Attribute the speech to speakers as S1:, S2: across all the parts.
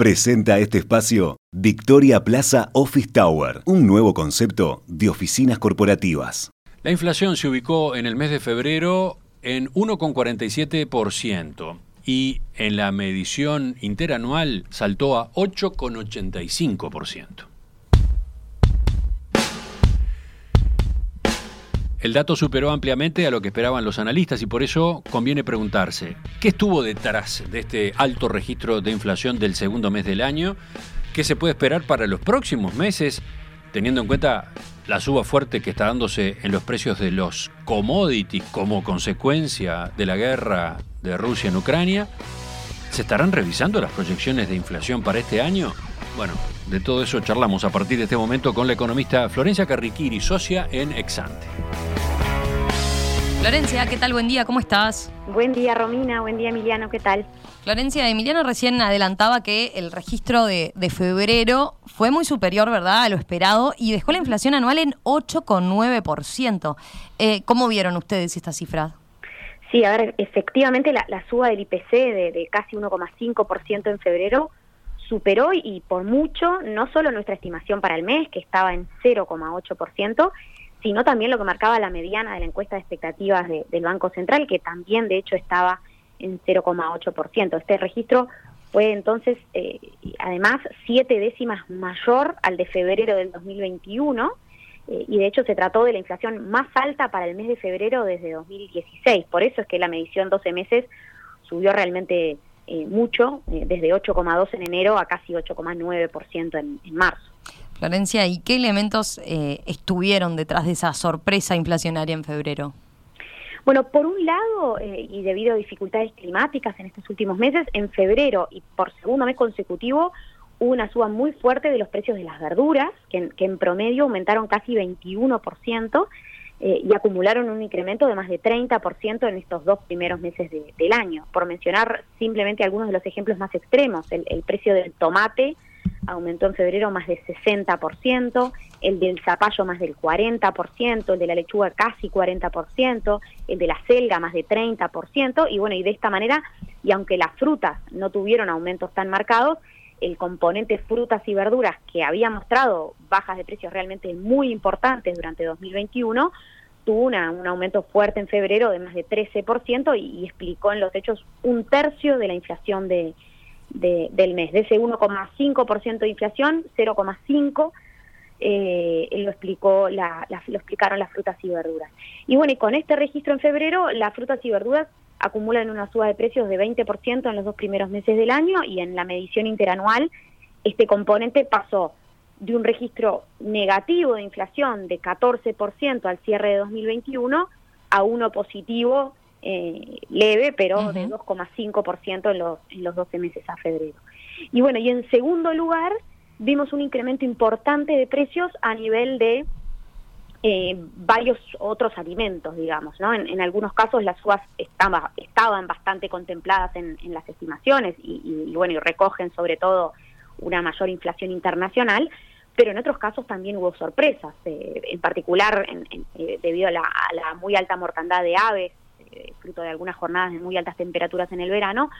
S1: Presenta este espacio Victoria Plaza Office Tower, un nuevo concepto de oficinas corporativas.
S2: La inflación se ubicó en el mes de febrero en 1,47% y en la medición interanual saltó a 8,85%. El dato superó ampliamente a lo que esperaban los analistas y por eso conviene preguntarse, ¿qué estuvo detrás de este alto registro de inflación del segundo mes del año? ¿Qué se puede esperar para los próximos meses, teniendo en cuenta la suba fuerte que está dándose en los precios de los commodities como consecuencia de la guerra de Rusia en Ucrania? ¿Se estarán revisando las proyecciones de inflación para este año? Bueno, de todo eso charlamos a partir de este momento con la economista Florencia Carriquiri, socia en Exante.
S3: Florencia, ¿qué tal? Buen día, ¿cómo estás?
S4: Buen día, Romina. Buen día, Emiliano. ¿Qué tal?
S3: Florencia, Emiliano recién adelantaba que el registro de, febrero fue muy superior, ¿verdad?, a lo esperado y dejó la inflación anual en 8,9%. Eh, ¿Cómo vieron ustedes esta cifra?
S4: Sí, a ver, efectivamente la, suba del IPC de, de casi 1,5% en febrero superó y por mucho no solo nuestra estimación para el mes, que estaba en 0,8%, sino también lo que marcaba la mediana de la encuesta de expectativas del Banco Central, que también de hecho estaba en 0,8%. Este registro fue entonces, eh, además, siete décimas mayor al de febrero del 2021, eh, y de hecho se trató de la inflación más alta para el mes de febrero desde 2016. Por eso es que la medición 12 meses subió realmente eh, mucho, desde 8,2 en enero a casi 8,9% en, en marzo.
S3: Florencia, ¿y qué elementos eh, estuvieron detrás de esa sorpresa inflacionaria en febrero?
S4: Bueno, por un lado, eh, y debido a dificultades climáticas en estos últimos meses, en febrero y por segundo mes consecutivo hubo una suba muy fuerte de los precios de las verduras, que en, promedio aumentaron casi 21% eh, y acumularon un incremento de más de 30% en estos dos primeros meses del año. Por mencionar simplemente algunos de los ejemplos más extremos, el precio del tomate aumentó en febrero más de 60%, el del zapallo más del 40%, el de la lechuga casi 40%, el de la selga más de 30%, y bueno, y de esta manera, y aunque las frutas no tuvieron aumentos tan marcados, el componente frutas y verduras que había mostrado bajas de precios realmente muy importantes durante 2021, tuvo una, un aumento fuerte en febrero de más de 13% y explicó en los hechos un tercio de la inflación de, del mes. De ese 1,5% de inflación, 0,5% eh, lo explicó la, lo explicaron las frutas y verduras. Y bueno, y con este registro en febrero, las frutas y verduras acumulan una suba de precios de 20% en los dos primeros meses del año y en la medición interanual este componente pasó de un registro negativo de inflación de 14% al cierre de 2021 a uno positivo eh, leve, pero de 2,5% en los, en los 12 meses a febrero. Y bueno, y en segundo lugar, vimos un incremento importante de precios a nivel de eh, varios otros alimentos, digamos, ¿no? En, algunos casos las subas estaba, estaban bastante contempladas en, las estimaciones y, bueno, y recogen sobre todo una mayor inflación internacional, pero en otros casos también hubo sorpresas, eh, en particular eh, debido a la, muy alta mortandad de aves eh, fruto de algunas jornadas de muy altas temperaturas en el verano,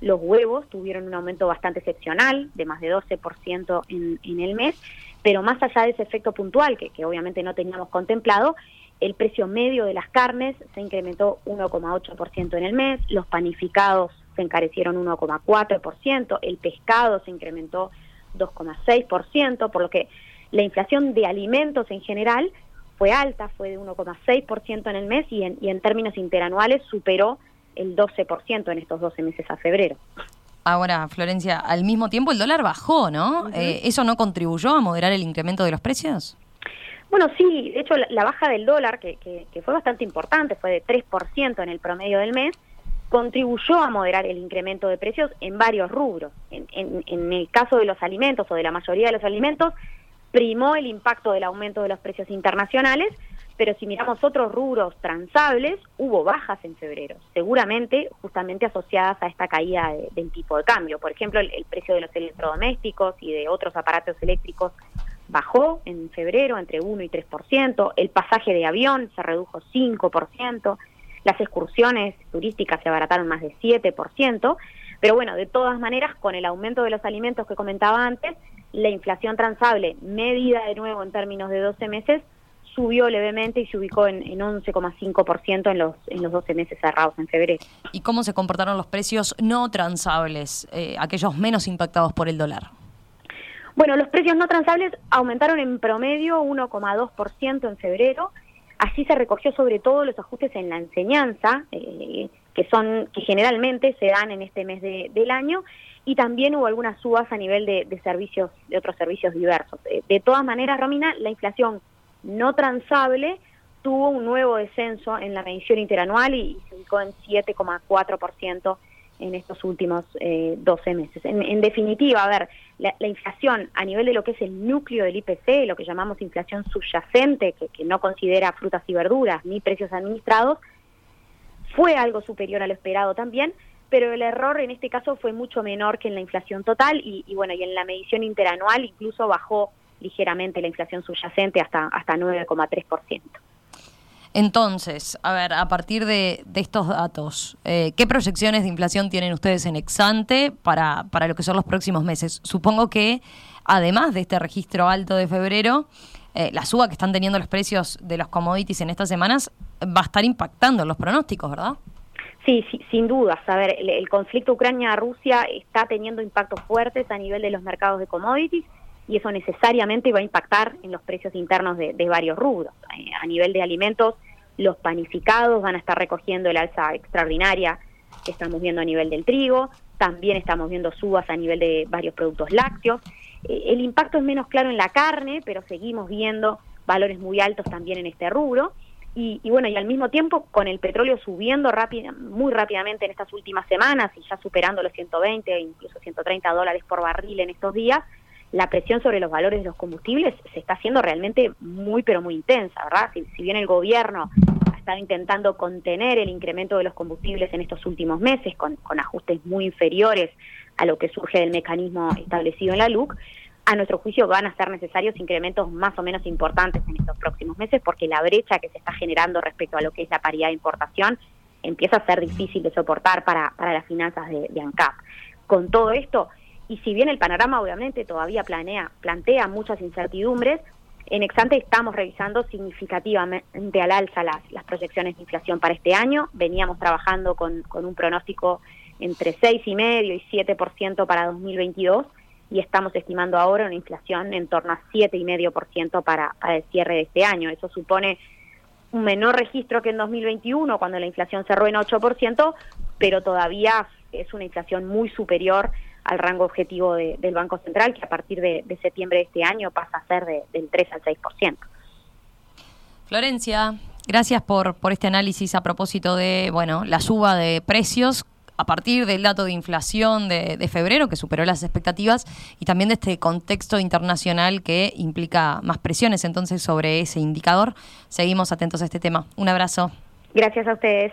S4: los huevos tuvieron un aumento bastante excepcional, de más de 12% en, en el mes, pero más allá de ese efecto puntual, que obviamente no teníamos contemplado, el precio medio de las carnes se incrementó 1,8% en el mes, los panificados se encarecieron 1,4%, el pescado se incrementó 2,6%, por lo que la inflación de alimentos en general fue alta, fue de 1,6% en el mes y en, y en términos interanuales superó el 12% en estos 12 meses a febrero.
S3: Ahora, Florencia, al mismo tiempo el dólar bajó, ¿no? Eh, ¿Eso no contribuyó a moderar el incremento de los precios?
S4: Bueno, sí, de hecho la, baja del dólar, que, que, fue bastante importante, fue de 3% en el promedio del mes, contribuyó a moderar el incremento de precios en varios rubros. En, en, en el caso de los alimentos o de la mayoría de los alimentos, primó el impacto del aumento de los precios internacionales, pero si miramos otros rubros transables, hubo bajas en febrero, seguramente justamente asociadas a esta caída del tipo de cambio. Por ejemplo, el, precio de los electrodomésticos y de otros aparatos eléctricos bajó en febrero entre 1 y 3%, el pasaje de avión se redujo 5%, las excursiones turísticas se abarataron más de 7%, Pero bueno, de todas maneras, con el aumento de los alimentos que comentaba antes, la inflación transable, medida de nuevo en términos de 12 meses, subió levemente y se ubicó en, 11,5% en los, en los 12 meses cerrados en febrero.
S3: ¿Y cómo se comportaron los precios no transables, eh, aquellos menos impactados por el dólar?
S4: Bueno, los precios no transables aumentaron en promedio 1,2% en febrero. Así se recogió sobre todo los ajustes en la enseñanza, eh, que son que generalmente se dan en este mes del año, y también hubo algunas subas a nivel de, servicios, de otros servicios diversos. Eh, de todas maneras, Romina, la inflación no transable tuvo un nuevo descenso en la medición interanual y, se ubicó en 7,4% en estos últimos eh, 12 meses. En, definitiva, a ver, la, inflación a nivel de lo que es el núcleo del IPC, lo que llamamos inflación subyacente, que, no considera frutas y verduras ni precios administrados, fue algo superior a lo esperado también, pero el error en este caso fue mucho menor que en la inflación total y, y bueno, y en la medición interanual incluso bajó ligeramente la inflación subyacente hasta, hasta 9,3%.
S3: Entonces, a ver, a partir de, estos datos, eh, ¿qué proyecciones de inflación tienen ustedes en Exante para, para lo que son los próximos meses? Supongo que, además de este registro alto de febrero, eh, la suba que están teniendo los precios de los commodities en estas semanas va a estar impactando en los pronósticos, ¿verdad?
S4: Sí, sin duda. A ver, el conflicto Ucrania-Rusia está teniendo impactos fuertes a nivel de los mercados de commodities y eso necesariamente va a impactar en los precios internos de, varios rubros. Eh, a nivel de alimentos, los panificados van a estar recogiendo el alza extraordinaria que estamos viendo a nivel del trigo, también estamos viendo subas a nivel de varios productos lácteos. Eh, el impacto es menos claro en la carne, pero seguimos viendo valores muy altos también en este rubro. Y, bueno, y al mismo tiempo con el petróleo subiendo rápida, muy rápidamente en estas últimas semanas y ya superando los 120 e incluso 130 dólares por barril en estos días, la presión sobre los valores de los combustibles se está haciendo realmente muy, pero muy intensa, ¿verdad? Si, bien el gobierno ha estado intentando contener el incremento de los combustibles en estos últimos meses con, ajustes muy inferiores a lo que surge del mecanismo establecido en la LUC, a nuestro juicio van a ser necesarios incrementos más o menos importantes en estos próximos meses porque la brecha que se está generando respecto a lo que es la paridad de importación empieza a ser difícil de soportar para, para las finanzas de, de ANCAP. Con todo esto, y si bien el panorama obviamente todavía planea, plantea muchas incertidumbres, en Exante estamos revisando significativamente al alza las, las proyecciones de inflación para este año. Veníamos trabajando con, un pronóstico entre 6,5 y 7% para 2022 y estamos estimando ahora una inflación en torno a 7,5% para, para el cierre de este año. Eso supone un menor registro que en 2021, cuando la inflación cerró en 8%, pero todavía es una inflación muy superior al rango objetivo del Banco Central, que a partir de, septiembre de este año pasa a ser del 3 al 6%.
S3: Florencia, gracias por, por este análisis a propósito de bueno la suba de precios a partir del dato de inflación de, de, febrero, que superó las expectativas, y también de este contexto internacional que implica más presiones entonces sobre ese indicador. Seguimos atentos a este tema. Un abrazo.
S4: Gracias a ustedes.